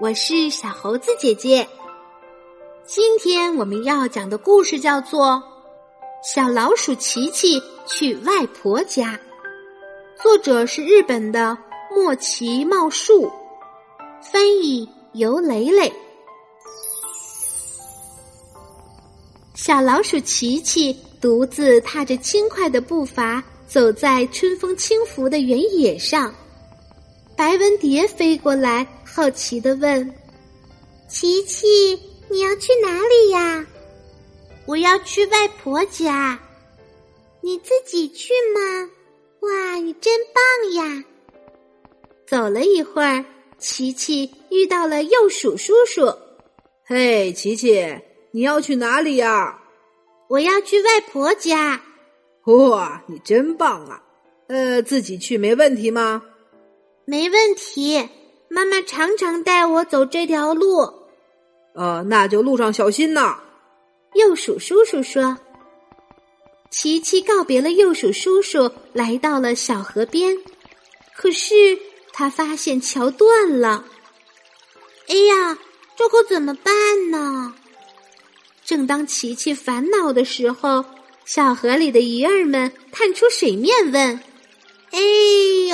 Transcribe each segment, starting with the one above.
我是小猴子姐姐。今天我们要讲的故事叫做《小老鼠琪琪去外婆家》，作者是日本的莫奇茂树，翻译由蕾蕾。小老鼠琪琪独自踏着轻快的步伐，走在春风轻拂的原野上。白文蝶飞过来，好奇的问：“琪琪，你要去哪里呀？”“我要去外婆家。”“你自己去吗？”“哇，你真棒呀！”走了一会儿，琪琪遇到了鼬鼠叔叔。“嘿，琪琪，你要去哪里呀？”“我要去外婆家。”“哇，你真棒啊！呃，自己去没问题吗？”没问题，妈妈常常带我走这条路。呃，那就路上小心呐。鼬鼠叔叔说：“琪琪告别了鼬鼠叔叔，来到了小河边。可是他发现桥断了。哎呀，这可怎么办呢？”正当琪琪烦恼的时候，小河里的鱼儿们探出水面问。哎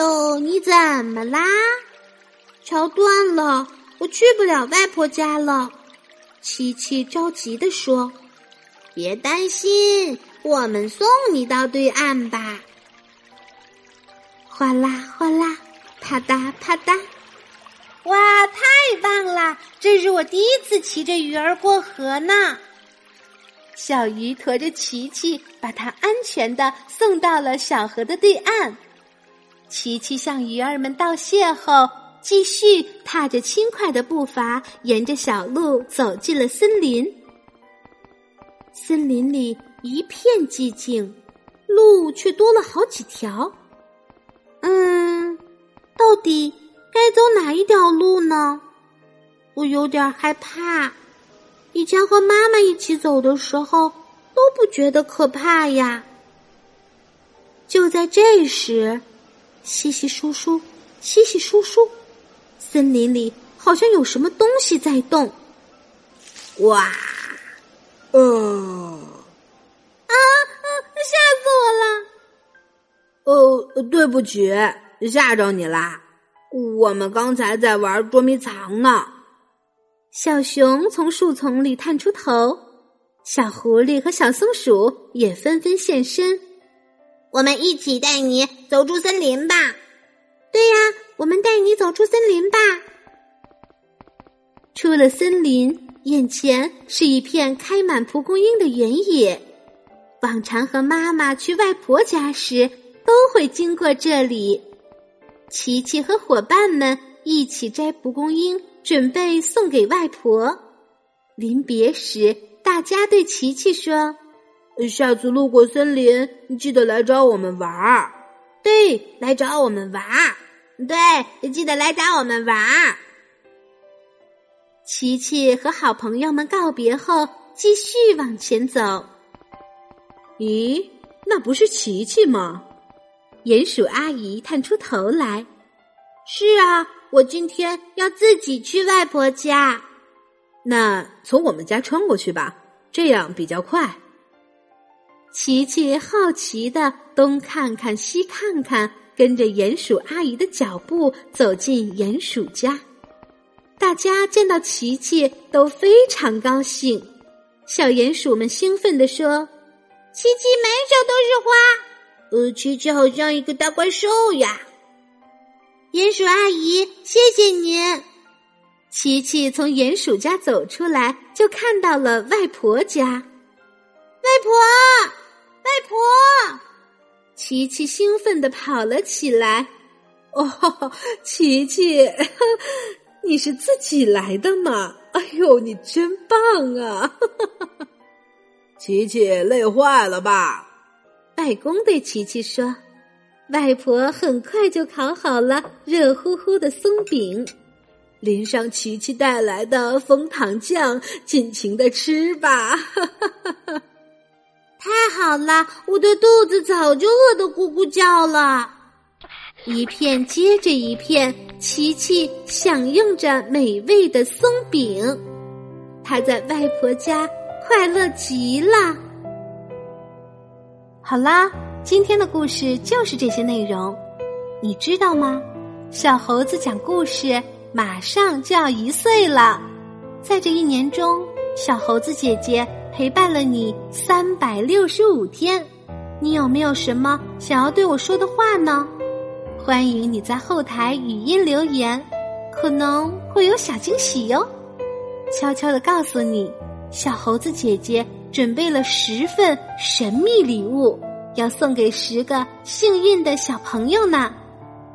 呦，你怎么啦？桥断了，我去不了外婆家了。琪琪着急的说：“别担心，我们送你到对岸吧。”哗啦哗啦，啪嗒啪嗒，哇，太棒了！这是我第一次骑着鱼儿过河呢。小鱼驮着琪琪，把它安全的送到了小河的对岸。琪琪向鱼儿们道谢后，继续踏着轻快的步伐，沿着小路走进了森林。森林里一片寂静，路却多了好几条。嗯，到底该走哪一条路呢？我有点害怕。以前和妈妈一起走的时候，都不觉得可怕呀。就在这时。稀稀疏疏，稀稀疏疏，森林里好像有什么东西在动。哇！呃，啊啊！吓死我了！哦，对不起，吓着你啦。我们刚才在玩捉迷藏呢。小熊从树丛里探出头，小狐狸和小松鼠也纷纷现身。我们一起带你走出森林吧。对呀，我们带你走出森林吧。出了森林，眼前是一片开满蒲公英的原野。往常和妈妈去外婆家时，都会经过这里。琪琪和伙伴们一起摘蒲公英，准备送给外婆。临别时，大家对琪琪说。下次路过森林，记得来找我们玩儿。对，来找我们玩儿。对，记得来找我们玩儿。琪琪和好朋友们告别后，继续往前走。咦，那不是琪琪吗？鼹鼠阿姨探出头来。是啊，我今天要自己去外婆家。那从我们家穿过去吧，这样比较快。琪琪好奇的东看看西看看，跟着鼹鼠阿姨的脚步走进鼹鼠家。大家见到琪琪都非常高兴，小鼹鼠们兴奋地说：“琪琪满手都是花，呃，琪琪好像一个大怪兽呀！”鼹鼠阿姨，谢谢您。琪琪从鼹鼠家走出来，就看到了外婆家。外婆。外婆，琪琪兴奋的跑了起来。哦，琪琪，你是自己来的吗？哎呦，你真棒啊！琪琪累坏了吧？外公对琪琪说：“外婆很快就烤好了热乎乎的松饼，淋上琪琪带来的枫糖酱，尽情的吃吧。”哈哈哈哈太好了，我的肚子早就饿得咕咕叫了。一片接着一片，琪琪享用着美味的松饼。他在外婆家快乐极了。好啦，今天的故事就是这些内容，你知道吗？小猴子讲故事马上就要一岁了，在这一年中，小猴子姐姐陪伴了你三百六十五天。你有没有什么想要对我说的话呢？欢迎你在后台语音留言，可能会有小惊喜哟。悄悄的告诉你，小猴子姐姐准备了十份神秘礼物，要送给十个幸运的小朋友呢。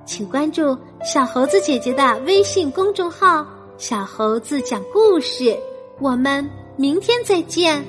请关注小猴子姐姐的微信公众号“小猴子讲故事”，我们明天再见。